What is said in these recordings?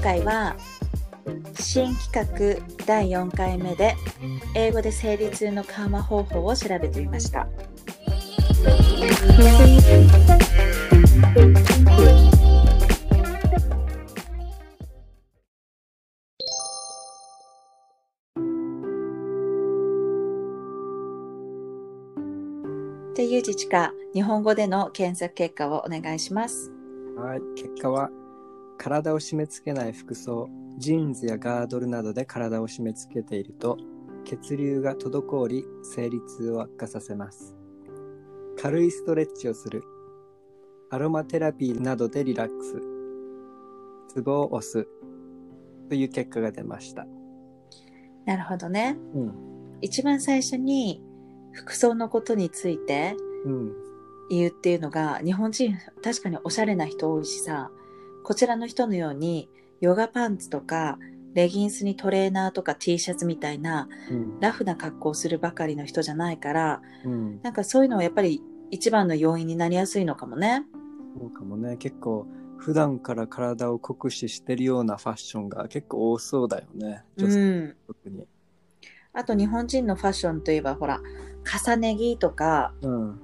回は新企画第4回目で英語で生理痛の緩和方法を調べてみました。で、ゆうじちか、日本語での検索結果をお願いします。はい、結果は体を締め付けない服装、ジーンズやガードルなどで体を締め付けていると血流が滞り生理痛を悪化させます。軽いストレッチをする、アロマテラピーなどでリラックス、ツボを押すという結果が出ました。なるほどね。うん、一番最初に服装のことについてうん、言うっていうのが日本人確かにおしゃれな人多いしさこちらの人のようにヨガパンツとかレギンスにトレーナーとか T シャツみたいなうん、ラフな格好をするばかりの人じゃないからうん、なんかそういうのはやっぱり一番の要因になりやすいのかもね。そうかもね、結構普段から体を酷使してるようなファッションが結構多そうだよね、う女性ん、特に。あと日本人のファッションといえばほら重ね着とかうん、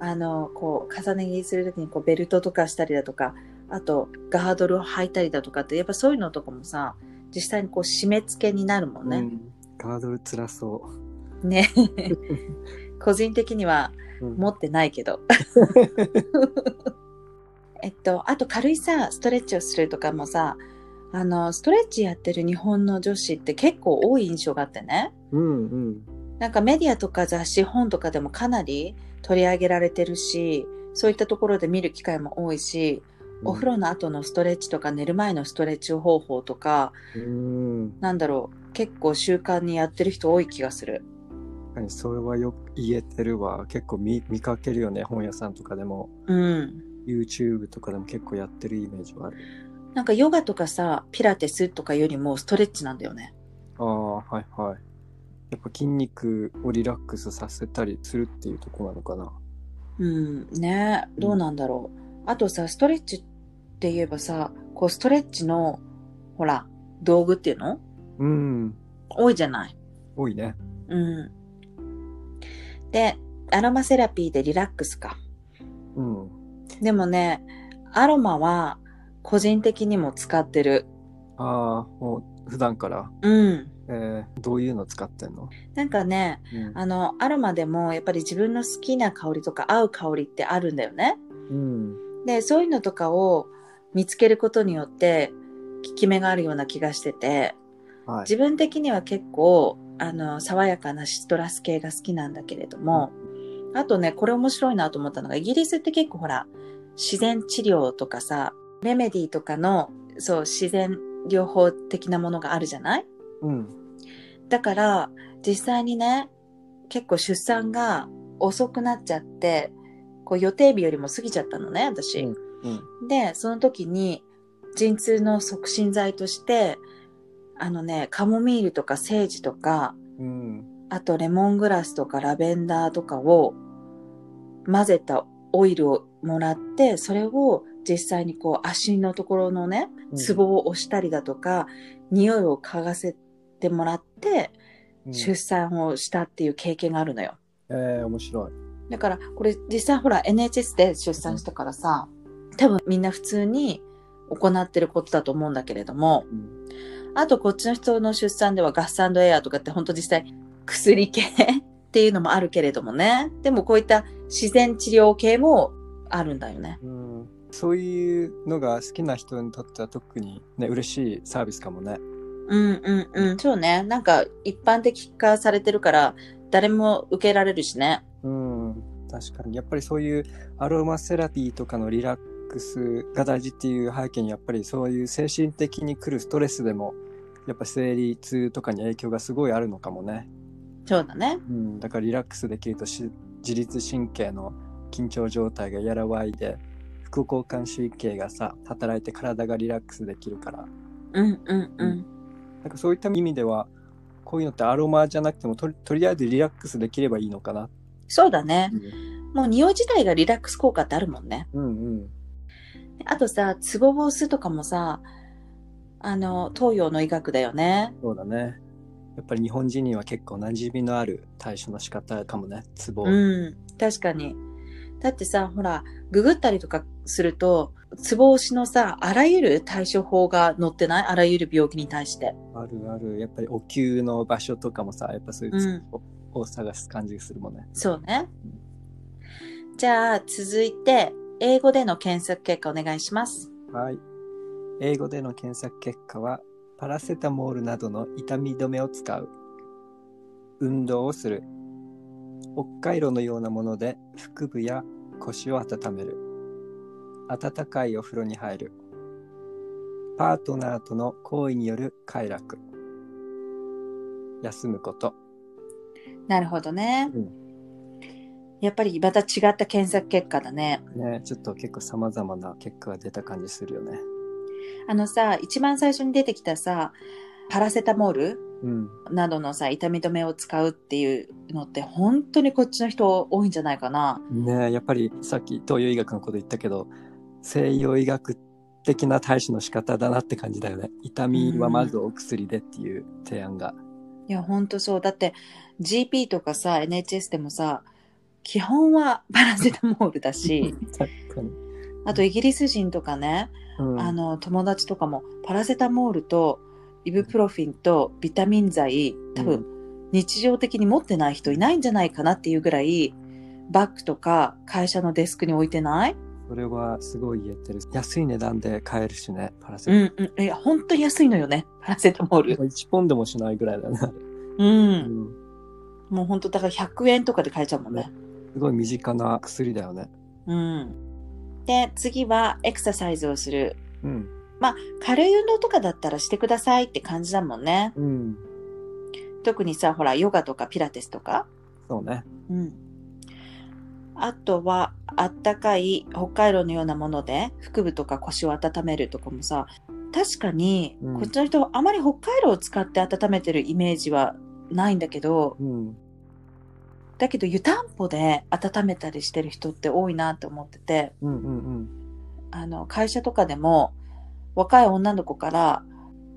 あのこう重ね着するときにこうベルトとかしたりだとかあとガードルを履いたりだとかってやっぱそういうのとかもさ実際にこう締め付けになるもんね。うん、ガードル辛そね個人的にはう。うん持ってないけど。えっと、あと軽いさ、ストレッチをするとかもさ、あの、ストレッチやってる日本の女子って結構多い印象があってね。うんうん。なんかメディアとか雑誌、本とかでもかなり取り上げられてるし、そういったところで見る機会も多いし、お風呂の後のストレッチとか寝る前のストレッチ方法とか、うん。なんだろう、結構習慣にやってる人多い気がする。それはよく言えてるわ。結構見見かけるよね。本屋さんとかでも、うん。YouTube とかでも結構やってるイメージはある。なんかヨガとかさ、ピラティスとかよりもストレッチなんだよね。ああ、はいはい。やっぱ筋肉をリラックスさせたりするっていうところなのかな。うん、ねどうなんだろう。あとさ、ストレッチって言えばさ、こうストレッチの、ほら、道具っていうの？うん。多いじゃない？多いね。うん。で、アロマセラピーでリラックスか。うん。でもね、アロマは個人的にも使ってる。ああ、もう普段から、うん。えー、どういうの使ってんの？なんかね、うん。あの、アロマでもやっぱり自分の好きな香りとか合う香りってあるんだよね。うん。で、そういうのとかを見つけることによって、効き目があるような気がしてて、はい。自分的には結構、あの、爽やかなシトラス系が好きなんだけれども、あとね、これ面白いなと思ったのが、イギリスって結構ほら、自然治療とかさ、レメディとかの、そう、自然療法的なものがあるじゃない？うん。だから、実際にね、結構出産が遅くなっちゃって、こう予定日よりも過ぎちゃったのね、私。うんうん。で、その時に陣痛の促進剤として、あのね、カモミールとかセージとか、うん。あとレモングラスとかラベンダーとかを混ぜたオイルをもらって、それを実際にこう足のところのね、ツボを押したりだとか、匂いを嗅がせてもらって、うん、出産をしたっていう経験があるのよ。えー、面白い。だから、これ実際ほら NHS で出産したからさ、多分みんな普通に行ってることだと思うんだけれども、うん。あとこっちの人の出産ではガッサンドエアとかって本当実際薬系っていうのもあるけれどもね。でもこういった自然治療系もあるんだよね。うん、そういうのが好きな人にとっては特にね、嬉しいサービスかもね。うんうんうん。そうね。なんか一般的化されてるから誰も受けられるしね。うん、確かに。やっぱりそういうアロマセラピーとかのリラックスが大事っていう背景にやっぱりそういう精神的に来るストレスでもやっぱ生理痛とかに影響がすごいあるのかもね。そうだね。うん、だからリラックスできるとし自律神経の緊張状態が和らいで副交感神経がさ働いて体がリラックスできるからうんうんうん。なんかそういった意味ではこういうのってアロマじゃなくてもとりとりあえずリラックスできればいいのかな。そうだねう。んもう匂い自体がリラックス効果ってあるもんね。うんうんあとさ、ツボを押すとかもさ、あの、東洋の医学だよね。そうだね。やっぱり日本人には結構馴染みのある対処の仕方かもね。ツボ。うん、確かに。だってさ、ほら、ググったりとかすると、ツボ押しのさ、あらゆる対処法が載ってない？あらゆる病気に対して。あるある。やっぱりお灸の場所とかもさ、やっぱそういうツボを探す感じがするもんね。そうね。じゃあ、続いて、英語での検索結果お願いします。はい。英語での検索結果は、パラセタモールなどの痛み止めを使う。運動をする。北海道のようなもので腹部や腰を温める。温かいお風呂に入る。パートナーとの行為による快楽。休むこと。なるほどね。うんやっぱりまた違った検索結果だね。ね、ちょっと結構様々な結果が出た感じするよね。あのさ、一番最初に出てきたさ、パラセタモールうん。などのさ、痛み止めを使うっていうのって本当にこっちの人多いんじゃないかな。ねやっぱりさっき東洋医学のこと言ったけど西洋医学的な対処の仕方だなって感じだよね痛みはまずお薬でっていう提案が、いや、ほんとそう。だって、GP とかさ、NHS でもさ、基本はパラセタモールだし、あとイギリス人とかね、うん、あの、友達とかも、パラセタモールとイブプロフィンとビタミン剤、多分、日常的に持ってない人いないんじゃないかなっていうぐらい、バッグとか会社のデスクに置いてない？それはすごい言えてる安い値段で買えるしねパラセうんうん。いや、本当に安いのよね。パラセタモール。1ポンドもしないぐらいだね、あれう。うんん、もう本当だから100円とかで買えちゃうもんね。すごい身近な薬だよねうん。で、次はエクササイズをする。うん軽い運動とかだったらしてくださいって感じだもんね。うん特にさ、ほら、ヨガとかピラティスとか。そうねうん。あとは、あったかい北海道のようなもので、腹部とか腰を温めるとかもさ、確かに、うんこっちの人、あまり北海道を使って温めてるイメージはないんだけど、うんだけど湯たんぽで温めたりしてる人って多いなって思ってて、うんうんうん。あの、会社とかでも、若い女の子から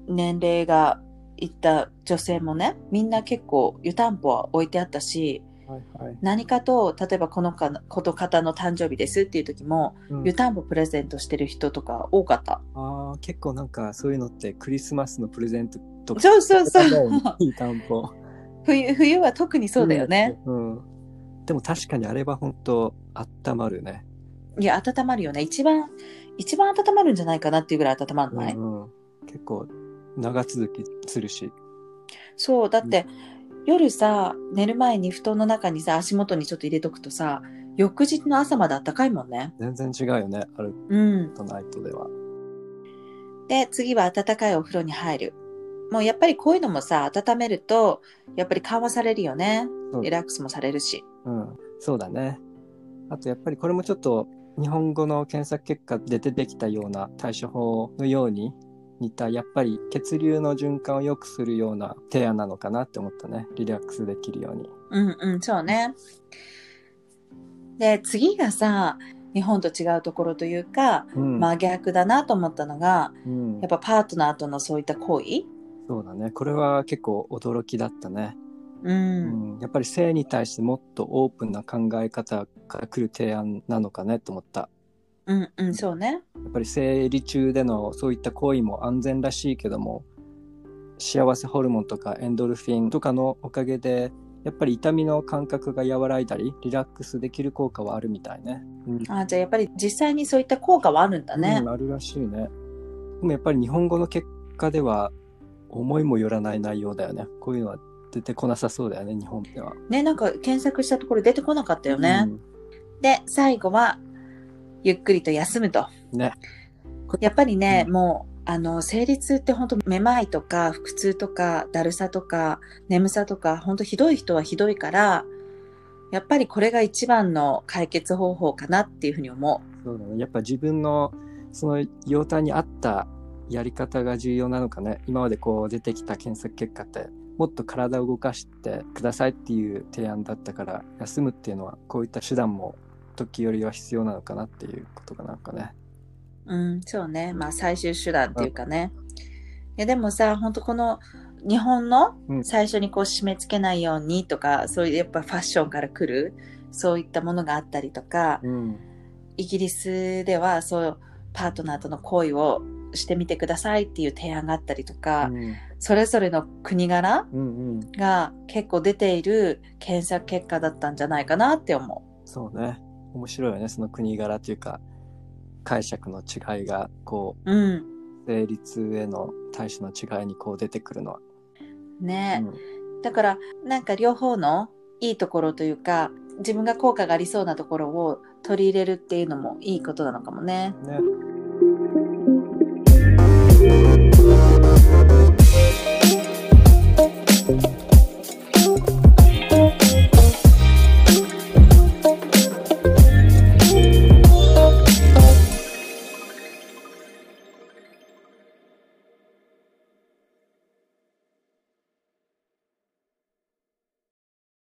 年齢がいった女性もね、みんな結構湯たんぽは置いてあったし、はいはい、何かと、例えばこのかこの方の誕生日ですっていう時も、うん。湯たんぽプレゼントしてる人とか多かった。あー結構なんかそういうのってクリスマスのプレゼントとかそうそうそう。いい担保冬、冬は特にそうだよね。うん。でも確かにあれは本当温まるね。いや、温まるよね。一番、一番温まるんじゃないかなっていうぐらい温まらない、うんうん結構長続きするし。そう、だって、夜さ、寝る前に布団の中にさ、足元にちょっと入れとくとさ、翌日の朝まで暖かいもんね。全然違うよね。あるうん。とナイトでは。で、次は暖かいお風呂に入る。もうやっぱりこういうのもさ、温めると、やっぱり緩和されるよねう。んリラックスもされるし。うん。そうだね。あとやっぱりこれもちょっと日本語の検索結果で出てきたような対処法のように似たやっぱり血流の循環を良くするような提案なのかなって思ったね。リラックスできるように。うんうん、そうね。で、次がさ、日本と違うところというか、うん。真逆だなと思ったのが、うんやっぱパートナーとのそういった行為そうだね。これは結構驚きだったね。う。うんん、やっぱり性に対してもっとオープンな考え方から来る提案なのかねと思った。うんうん、そうね。やっぱり生理中でのそういった行為も安全らしいけども、幸せホルモンとかエンドルフィンとかのおかげで、やっぱり痛みの感覚が和らいだり、リラックスできる効果はあるみたいね。うんあじゃあやっぱり実際にそういった効果はあるんだねうん。あるらしいね。でもやっぱり日本語の結果では思いもよらない内容だよね。こういうのは出てこなさそうだよね、日本では。ね、なんか検索したところ出てこなかったよね。で、最後は、ゆっくりと休むと。うん。ね。やっぱりね、うんもう、あの、生理痛って本当めまいとか、腹痛とか、だるさとか、眠さとか、本当ひどい人はひどいから、やっぱりこれが一番の解決方法かなっていうふうに思そうだね。やっぱ自分のその容態に合ったやり方が重要なのかね。今までこう出てきた検索結果って、もっと体を動かしてくださいっていう提案だったから、休むっていうのはこういった手段も時折は必要なのかなっていうことがなんかね。う。うん、そうね。まあ最終手段っていうかね。やでもさ、本当この日本のうん最初にこう締め付けないようにとか、そういうやっぱファッションから来る、そういったものがあったりとか、うん。イギリスではそうパートナーとの行為をしてみてくださいっていう提案があったりとか、うんそれぞれの国柄。が結構出ている検索結果だったんじゃないかなって思そうね。面白いよね。その国柄というか、解釈の違いが、こう。うん。う、成立への対処の違いにこう出てくるのは。ね、うんだからなんか両方のいいところというか自分が効果がありそうなところを取り入れるっていうのもいいことなのかもね。ね。